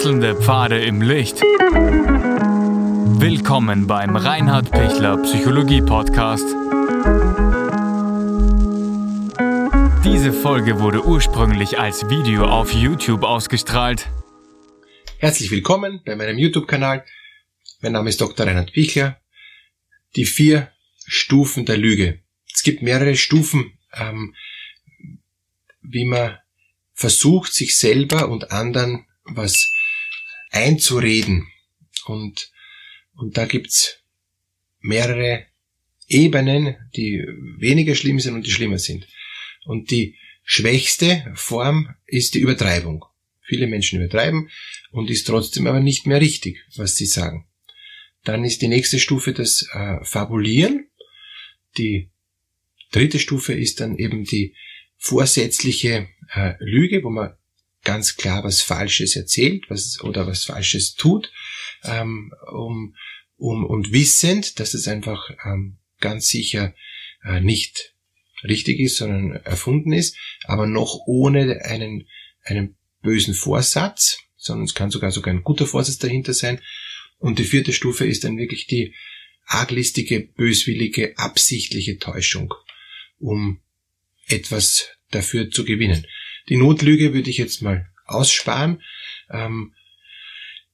Wechselnde Pfade im Licht. Willkommen beim Reinhard Pichler Psychologie Podcast. Diese Folge wurde ursprünglich als Video auf YouTube ausgestrahlt. Herzlich willkommen bei meinem YouTube-Kanal. Mein Name ist Dr. Reinhard Pichler. Die vier Stufen der Lüge. Es gibt mehrere Stufen, ähm, wie man versucht, sich selber und anderen was einzureden. Und, und da gibt's mehrere Ebenen, die weniger schlimm sind und die schlimmer sind. Und die schwächste Form ist die Übertreibung. Viele Menschen übertreiben und ist trotzdem aber nicht mehr richtig, was sie sagen. Dann ist die nächste Stufe das äh, Fabulieren. Die dritte Stufe ist dann eben die vorsätzliche äh, Lüge, wo man ganz klar was Falsches erzählt was, oder was Falsches tut, ähm, um, um, und wissend, dass es einfach ähm, ganz sicher äh, nicht richtig ist, sondern erfunden ist, aber noch ohne einen, einen bösen Vorsatz, sondern es kann sogar sogar ein guter Vorsatz dahinter sein. Und die vierte Stufe ist dann wirklich die arglistige, böswillige, absichtliche Täuschung, um etwas dafür zu gewinnen. Die Notlüge würde ich jetzt mal aussparen. Ähm,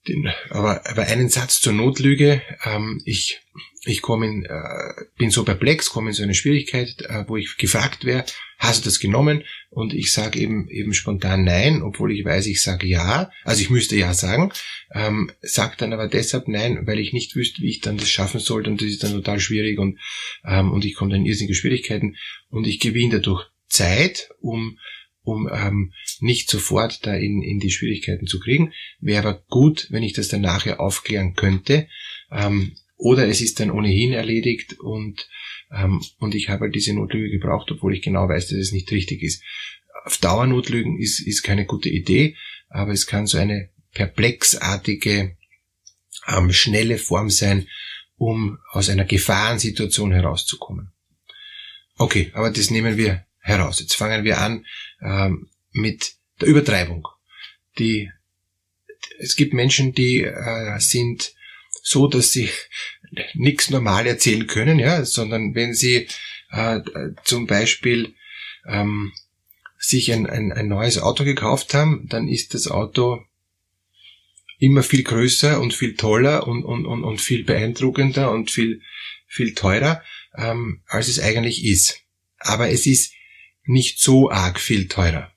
den, aber, aber einen Satz zur Notlüge. Ähm, ich ich komme in, äh, bin so perplex, komme in so eine Schwierigkeit, äh, wo ich gefragt wäre, hast du das genommen? Und ich sage eben eben spontan nein, obwohl ich weiß, ich sage ja. Also ich müsste ja sagen, ähm, sage dann aber deshalb nein, weil ich nicht wüsste, wie ich dann das schaffen sollte und das ist dann total schwierig und ähm, und ich komme dann in irrsinnige Schwierigkeiten und ich gewinne dadurch Zeit, um um ähm, nicht sofort da in, in die Schwierigkeiten zu kriegen. Wäre aber gut, wenn ich das dann nachher aufklären könnte. Ähm, oder es ist dann ohnehin erledigt und, ähm, und ich habe halt diese Notlüge gebraucht, obwohl ich genau weiß, dass es nicht richtig ist. Auf Dauer Notlügen ist, ist keine gute Idee, aber es kann so eine perplexartige, ähm, schnelle Form sein, um aus einer Gefahrensituation herauszukommen. Okay, aber das nehmen wir heraus. Jetzt fangen wir an ähm, mit der Übertreibung. Die, es gibt Menschen, die äh, sind so, dass sie nichts normal erzählen können, ja, sondern wenn sie äh, zum Beispiel ähm, sich ein, ein, ein neues Auto gekauft haben, dann ist das Auto immer viel größer und viel toller und, und, und, und viel beeindruckender und viel, viel teurer, ähm, als es eigentlich ist. Aber es ist nicht so arg viel teurer,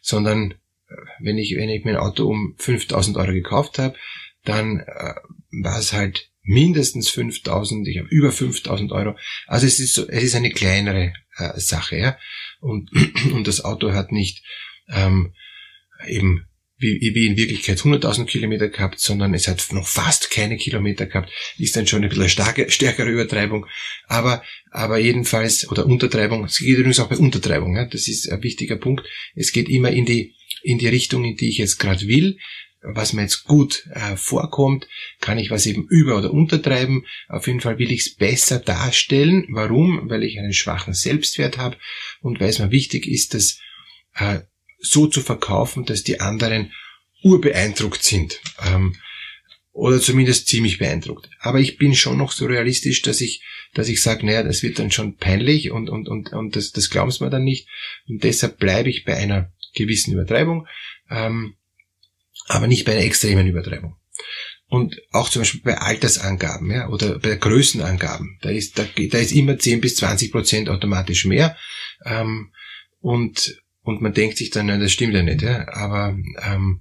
sondern äh, wenn ich, wenn ich mein Auto um 5000 Euro gekauft habe, dann äh, war es halt mindestens 5000, ich habe über 5000 Euro. Also es ist, so, es ist eine kleinere äh, Sache, ja. Und, und das Auto hat nicht ähm, eben wie, wie in Wirklichkeit 100.000 Kilometer gehabt, sondern es hat noch fast keine Kilometer gehabt, ist dann schon ein bisschen starke, stärkere Übertreibung, aber, aber jedenfalls, oder Untertreibung, es geht übrigens auch bei Untertreibung, ja, das ist ein wichtiger Punkt, es geht immer in die, in die Richtung, in die ich jetzt gerade will, was mir jetzt gut äh, vorkommt, kann ich was eben über- oder untertreiben. Auf jeden Fall will ich es besser darstellen. Warum? Weil ich einen schwachen Selbstwert habe und weil es mir wichtig ist, dass äh, so zu verkaufen, dass die anderen urbeeindruckt sind. Ähm, oder zumindest ziemlich beeindruckt. Aber ich bin schon noch so realistisch, dass ich, dass ich sage, naja, das wird dann schon peinlich und, und, und, und das, das glauben sie mir dann nicht. Und deshalb bleibe ich bei einer gewissen Übertreibung, ähm, aber nicht bei einer extremen Übertreibung. Und auch zum Beispiel bei Altersangaben ja, oder bei Größenangaben, da ist, da, da ist immer 10 bis 20 Prozent automatisch mehr. Ähm, und und man denkt sich dann, nein, das stimmt ja nicht, ja, aber ähm,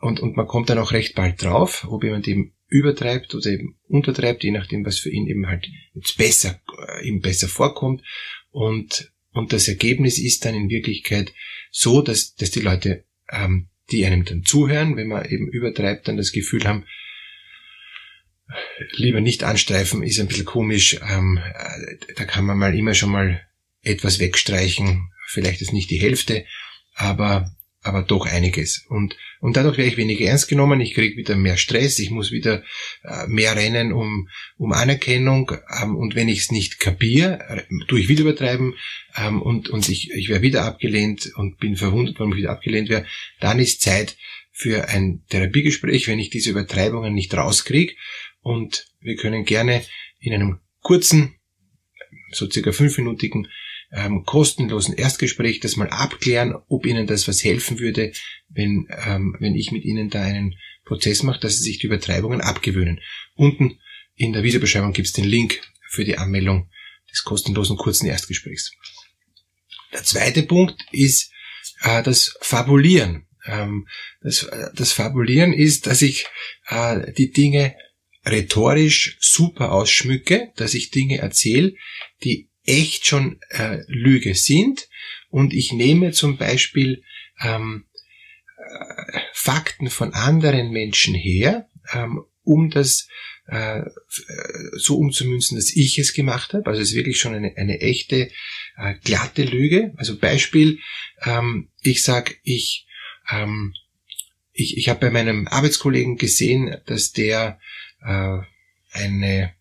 und, und man kommt dann auch recht bald drauf, ob jemand eben übertreibt oder eben untertreibt, je nachdem, was für ihn eben halt jetzt besser, äh, ihm besser vorkommt. Und, und das Ergebnis ist dann in Wirklichkeit so, dass, dass die Leute, ähm, die einem dann zuhören, wenn man eben übertreibt, dann das Gefühl haben, lieber nicht anstreifen, ist ein bisschen komisch, ähm, äh, da kann man mal immer schon mal etwas wegstreichen, vielleicht ist nicht die Hälfte, aber, aber doch einiges. Und, und dadurch werde ich weniger ernst genommen, ich kriege wieder mehr Stress, ich muss wieder äh, mehr rennen um, um Anerkennung ähm, und wenn ich es nicht kapiere, tue ich wieder übertreiben ähm, und, und ich, ich werde wieder abgelehnt und bin verwundert, warum ich wieder abgelehnt werde, dann ist Zeit für ein Therapiegespräch, wenn ich diese Übertreibungen nicht rauskriege und wir können gerne in einem kurzen, so circa fünfminütigen ähm, kostenlosen Erstgespräch das mal abklären, ob Ihnen das was helfen würde, wenn, ähm, wenn ich mit Ihnen da einen Prozess mache, dass Sie sich die Übertreibungen abgewöhnen. Unten in der Videobeschreibung gibt es den Link für die Anmeldung des kostenlosen kurzen Erstgesprächs. Der zweite Punkt ist äh, das Fabulieren. Ähm, das, das Fabulieren ist, dass ich äh, die Dinge rhetorisch super ausschmücke, dass ich Dinge erzähle, die echt schon äh, Lüge sind. Und ich nehme zum Beispiel ähm, äh, Fakten von anderen Menschen her, ähm, um das äh, so umzumünzen, dass ich es gemacht habe. Also es ist wirklich schon eine, eine echte äh, glatte Lüge. Also Beispiel, ähm, ich sag, ich ähm, ich, ich habe bei meinem Arbeitskollegen gesehen, dass der äh, eine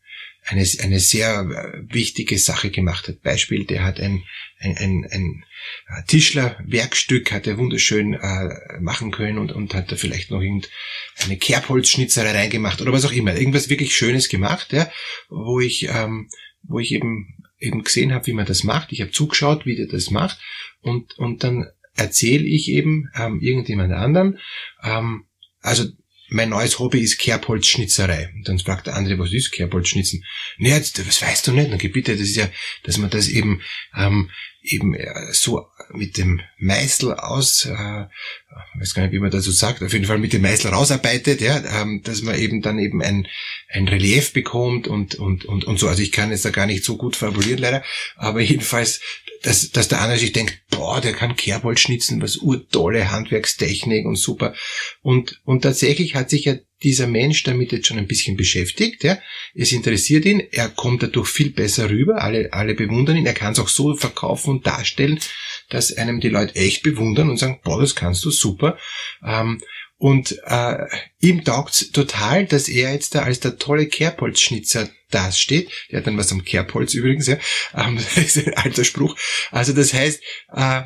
eine, eine sehr äh, wichtige Sache gemacht hat. Beispiel, der hat ein, ein, ein, ein äh, Tischlerwerkstück, hat er wunderschön äh, machen können und, und hat da vielleicht noch irgendeine Kerbholzschnitzerei reingemacht oder was auch immer. Irgendwas wirklich Schönes gemacht, ja, wo ich, ähm, wo ich eben eben gesehen habe, wie man das macht. Ich habe zugeschaut, wie der das macht und, und dann erzähle ich eben ähm, irgendjemand anderen. Ähm, also mein neues Hobby ist Kerbholzschnitzerei. Und dann fragt der andere, was ist Kerbholzschnitzen? Nee, jetzt, was weißt du nicht? Dann bitte, das ist ja, dass man das eben, ähm, eben äh, so mit dem Meißel aus, äh, weiß gar nicht, wie man so sagt, auf jeden Fall mit dem Meißel rausarbeitet, ja, ähm, dass man eben dann eben ein, ein Relief bekommt und, und, und, und so. Also ich kann es da gar nicht so gut formulieren leider, aber jedenfalls, dass, dass der andere sich denkt, boah, der kann Kerbholz schnitzen, was urtolle Handwerkstechnik und super. Und, und tatsächlich hat sich ja dieser Mensch damit jetzt schon ein bisschen beschäftigt. Ja. Es interessiert ihn, er kommt dadurch viel besser rüber, alle, alle bewundern ihn, er kann es auch so verkaufen und darstellen, dass einem die Leute echt bewundern und sagen, boah, das kannst du super. Ähm, und äh, ihm taugt's total, dass er jetzt da als der tolle Kerbholzschnitzer dasteht. Der hat dann was am Kerbholz übrigens, ja. Ähm, das ist ein alter Spruch. Also das heißt, äh,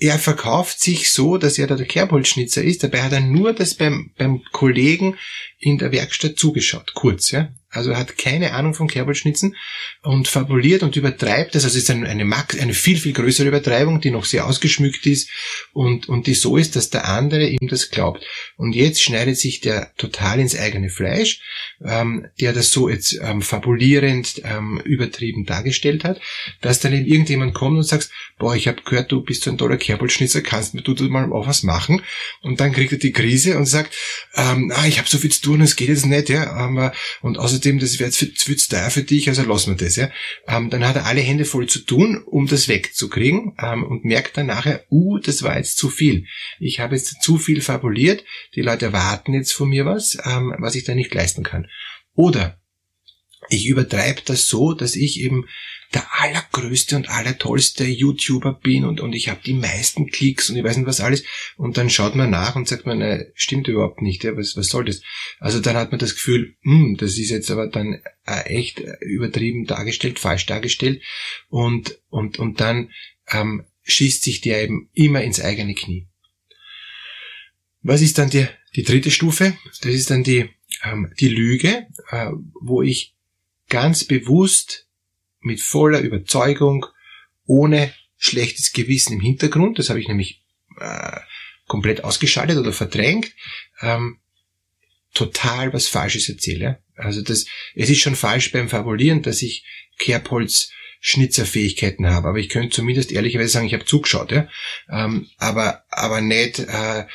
er verkauft sich so, dass er da der Kerbholzschnitzer ist. Dabei hat er nur das beim, beim Kollegen in der Werkstatt zugeschaut, kurz, ja. Also er hat keine Ahnung von Kerbholzschnitzen und fabuliert und übertreibt das. Also es ist eine, eine, eine viel, viel größere Übertreibung, die noch sehr ausgeschmückt ist und, und die so ist, dass der andere ihm das glaubt. Und jetzt schneidet sich der total ins eigene Fleisch, ähm, der das so jetzt ähm, fabulierend ähm, übertrieben dargestellt hat, dass dann eben irgendjemand kommt und sagt, boah, ich habe gehört, du bist so ein toller Kerbholzschnitzer, kannst du, du mal auch was machen? Und dann kriegt er die Krise und sagt, ähm, ah, ich habe so viel zu tun, es geht jetzt nicht, ja. Aber, und außerdem, das wird zu teuer für dich, also lassen wir das, ja. Ähm, dann hat er alle Hände voll zu tun, um das wegzukriegen ähm, und merkt dann nachher, uh, das war jetzt zu viel. Ich habe jetzt zu viel fabuliert, die Leute erwarten jetzt von mir was, ähm, was ich da nicht leisten kann. Oder ich übertreibe das so, dass ich eben der allergrößte und allertollste YouTuber bin und, und ich habe die meisten Klicks und ich weiß nicht was alles. Und dann schaut man nach und sagt man, ne, stimmt überhaupt nicht, ja, was, was soll das? Also dann hat man das Gefühl, hm, das ist jetzt aber dann äh, echt übertrieben dargestellt, falsch dargestellt. Und, und, und dann ähm, schießt sich der eben immer ins eigene Knie. Was ist dann die, die dritte Stufe? Das ist dann die, ähm, die Lüge, äh, wo ich ganz bewusst mit voller Überzeugung, ohne schlechtes Gewissen im Hintergrund, das habe ich nämlich äh, komplett ausgeschaltet oder verdrängt, ähm, total was Falsches erzähle. Also das, es ist schon falsch beim Fabulieren, dass ich Kerbholz Schnitzerfähigkeiten habe, aber ich könnte zumindest ehrlicherweise sagen, ich habe zugeschaut, ja, ähm, aber aber nicht, äh,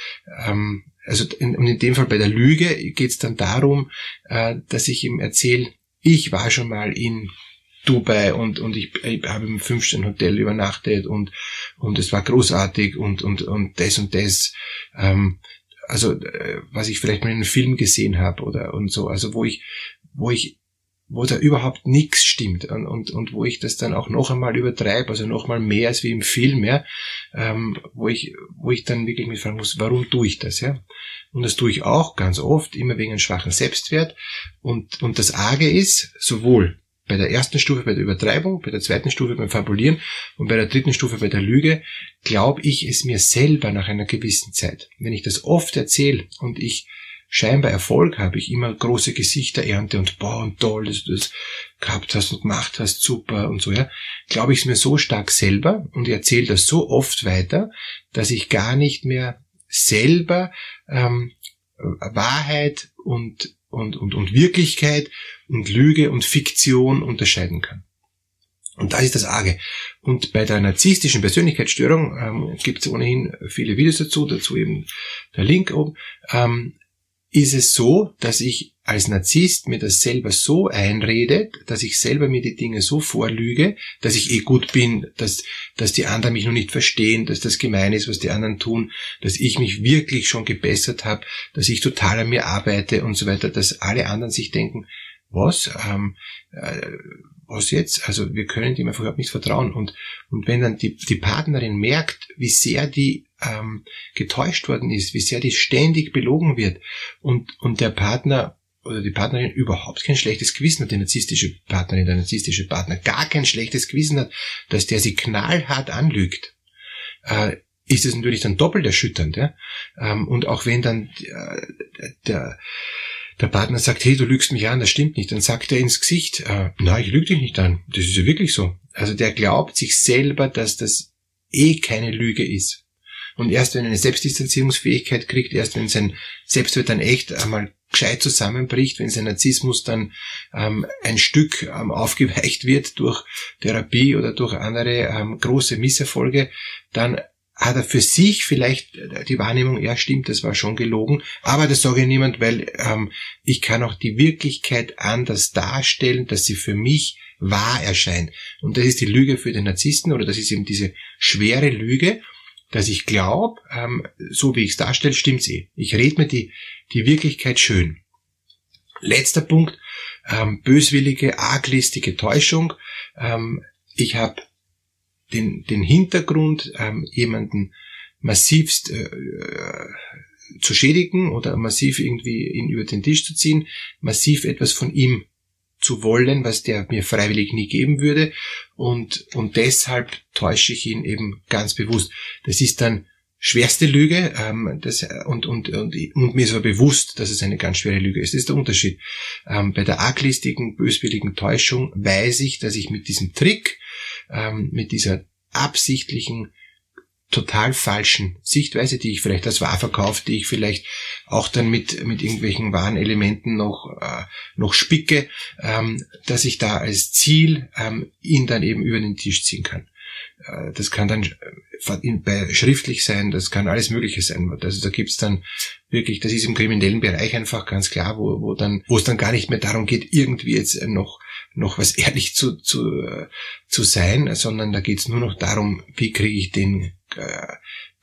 ähm, also in, und in dem Fall bei der Lüge geht es dann darum, äh, dass ich ihm erzähle, ich war schon mal in Dubai und, und ich, ich habe im Fünf-Sterne-Hotel übernachtet und, und es war großartig und, und, und das und das, ähm, also äh, was ich vielleicht mal in einem Film gesehen habe oder und so, also wo ich, wo ich wo da überhaupt nichts stimmt und, und, und wo ich das dann auch noch einmal übertreibe, also noch mal mehr als wie im Film, ja, ähm, wo ich, wo ich dann wirklich mich fragen muss, warum tue ich das, ja? Und das tue ich auch ganz oft, immer wegen einem schwachen Selbstwert. Und, und das Arge ist, sowohl bei der ersten Stufe bei der Übertreibung, bei der zweiten Stufe beim Fabulieren und bei der dritten Stufe bei der Lüge, glaube ich es mir selber nach einer gewissen Zeit. Wenn ich das oft erzähle und ich scheinbar Erfolg habe, ich immer große Gesichter ernte und boah und toll, dass du das gehabt hast und gemacht hast, super und so, ja, glaube ich es mir so stark selber und erzähle das so oft weiter, dass ich gar nicht mehr selber ähm, Wahrheit und, und, und, und Wirklichkeit und Lüge und Fiktion unterscheiden kann. Und das ist das Arge. Und bei der narzisstischen Persönlichkeitsstörung ähm, gibt es ohnehin viele Videos dazu, dazu eben der Link oben. Ähm, ist es so, dass ich als Narzisst mir das selber so einrede, dass ich selber mir die Dinge so vorlüge, dass ich eh gut bin, dass, dass die anderen mich noch nicht verstehen, dass das gemein ist, was die anderen tun, dass ich mich wirklich schon gebessert habe, dass ich total an mir arbeite und so weiter, dass alle anderen sich denken, was, ähm, äh, was jetzt? Also wir können dem einfach überhaupt nicht vertrauen. Und, und wenn dann die, die Partnerin merkt, wie sehr die ähm, getäuscht worden ist, wie sehr die ständig belogen wird und, und der Partner oder die Partnerin überhaupt kein schlechtes Gewissen hat, die narzisstische Partnerin, der narzisstische Partner gar kein schlechtes Gewissen hat, dass der sie knallhart anlügt, äh, ist es natürlich dann doppelt erschütternd. Ja? Ähm, und auch wenn dann äh, der, der Partner sagt, hey, du lügst mich an, das stimmt nicht, dann sagt er ins Gesicht, äh, na, ich lüge dich nicht an. Das ist ja wirklich so. Also der glaubt sich selber, dass das eh keine Lüge ist. Und erst wenn er eine Selbstdistanzierungsfähigkeit kriegt, erst wenn sein Selbstwert dann echt einmal gescheit zusammenbricht, wenn sein Narzissmus dann ähm, ein Stück ähm, aufgeweicht wird durch Therapie oder durch andere ähm, große Misserfolge, dann hat er für sich vielleicht die Wahrnehmung, ja stimmt, das war schon gelogen, aber das sage ich niemand, weil ähm, ich kann auch die Wirklichkeit anders darstellen, dass sie für mich wahr erscheint. Und das ist die Lüge für den Narzissten oder das ist eben diese schwere Lüge dass ich glaube, ähm, so wie ich es darstelle, stimmt's eh. Ich rede mir die, die Wirklichkeit schön. Letzter Punkt, ähm, böswillige, arglistige Täuschung. Ähm, ich habe den, den Hintergrund, ähm, jemanden massivst äh, äh, zu schädigen oder massiv irgendwie ihn über den Tisch zu ziehen, massiv etwas von ihm zu wollen, was der mir freiwillig nie geben würde. Und, und deshalb täusche ich ihn eben ganz bewusst. Das ist dann schwerste Lüge ähm, das, und, und, und, und mir ist aber bewusst, dass es eine ganz schwere Lüge ist. Das ist der Unterschied. Ähm, bei der arglistigen, böswilligen Täuschung weiß ich, dass ich mit diesem Trick, ähm, mit dieser absichtlichen total falschen Sichtweise, die ich vielleicht als wahr verkaufe, die ich vielleicht auch dann mit, mit irgendwelchen wahren Elementen noch, äh, noch spicke, ähm, dass ich da als Ziel ähm, ihn dann eben über den Tisch ziehen kann. Äh, das kann dann äh, bei schriftlich sein, das kann alles Mögliche sein. Also da gibt's dann wirklich, das ist im kriminellen Bereich einfach ganz klar, wo, wo dann, wo es dann gar nicht mehr darum geht, irgendwie jetzt noch noch was ehrlich zu, zu, äh, zu sein, sondern da geht's nur noch darum, wie kriege ich den äh,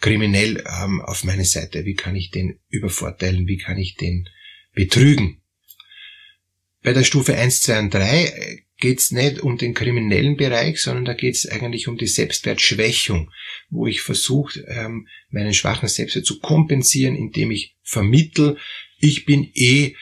kriminell ähm, auf meine Seite? Wie kann ich den übervorteilen? Wie kann ich den betrügen? Bei der Stufe 1, 2 und 3 geht's nicht um den kriminellen Bereich, sondern da geht's eigentlich um die Selbstwertschwächung, wo ich versuche, ähm, meinen schwachen Selbstwert zu kompensieren, indem ich vermittel, ich bin eh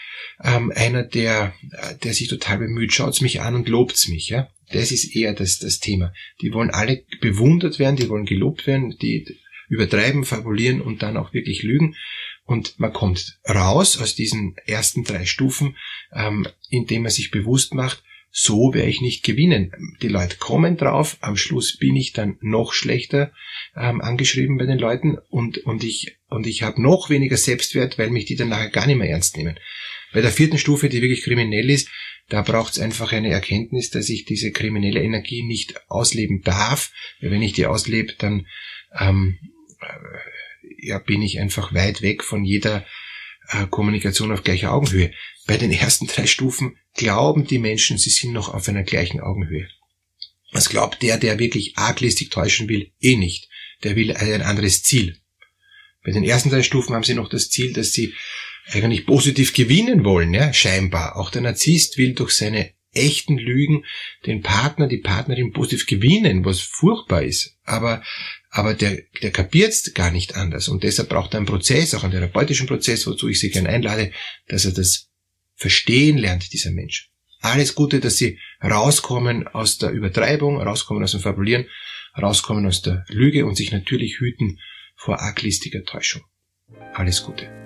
ähm, einer, der, der sich total bemüht, schaut's mich an und lobt's mich. Ja? Das ist eher das, das Thema. Die wollen alle bewundert werden, die wollen gelobt werden, die übertreiben, fabulieren und dann auch wirklich lügen. Und man kommt raus aus diesen ersten drei Stufen, ähm, indem man sich bewusst macht, so werde ich nicht gewinnen. Die Leute kommen drauf, am Schluss bin ich dann noch schlechter ähm, angeschrieben bei den Leuten und, und ich, und ich habe noch weniger Selbstwert, weil mich die dann nachher gar nicht mehr ernst nehmen. Bei der vierten Stufe, die wirklich kriminell ist, da braucht es einfach eine Erkenntnis, dass ich diese kriminelle Energie nicht ausleben darf. Wenn ich die auslebe, dann ähm, äh, ja, bin ich einfach weit weg von jeder äh, Kommunikation auf gleicher Augenhöhe. Bei den ersten drei Stufen glauben die Menschen, sie sind noch auf einer gleichen Augenhöhe. Was glaubt der, der wirklich arglistig täuschen will? Eh nicht. Der will ein anderes Ziel. Bei den ersten drei Stufen haben sie noch das Ziel, dass sie eigentlich positiv gewinnen wollen, ja, scheinbar. Auch der Narzisst will durch seine echten Lügen den Partner, die Partnerin positiv gewinnen, was furchtbar ist. Aber, aber der, der kapiert's gar nicht anders. Und deshalb braucht er einen Prozess, auch einen therapeutischen Prozess, wozu ich Sie gerne einlade, dass er das verstehen lernt, dieser Mensch. Alles Gute, dass Sie rauskommen aus der Übertreibung, rauskommen aus dem Fabulieren, rauskommen aus der Lüge und sich natürlich hüten vor arglistiger Täuschung. Alles Gute.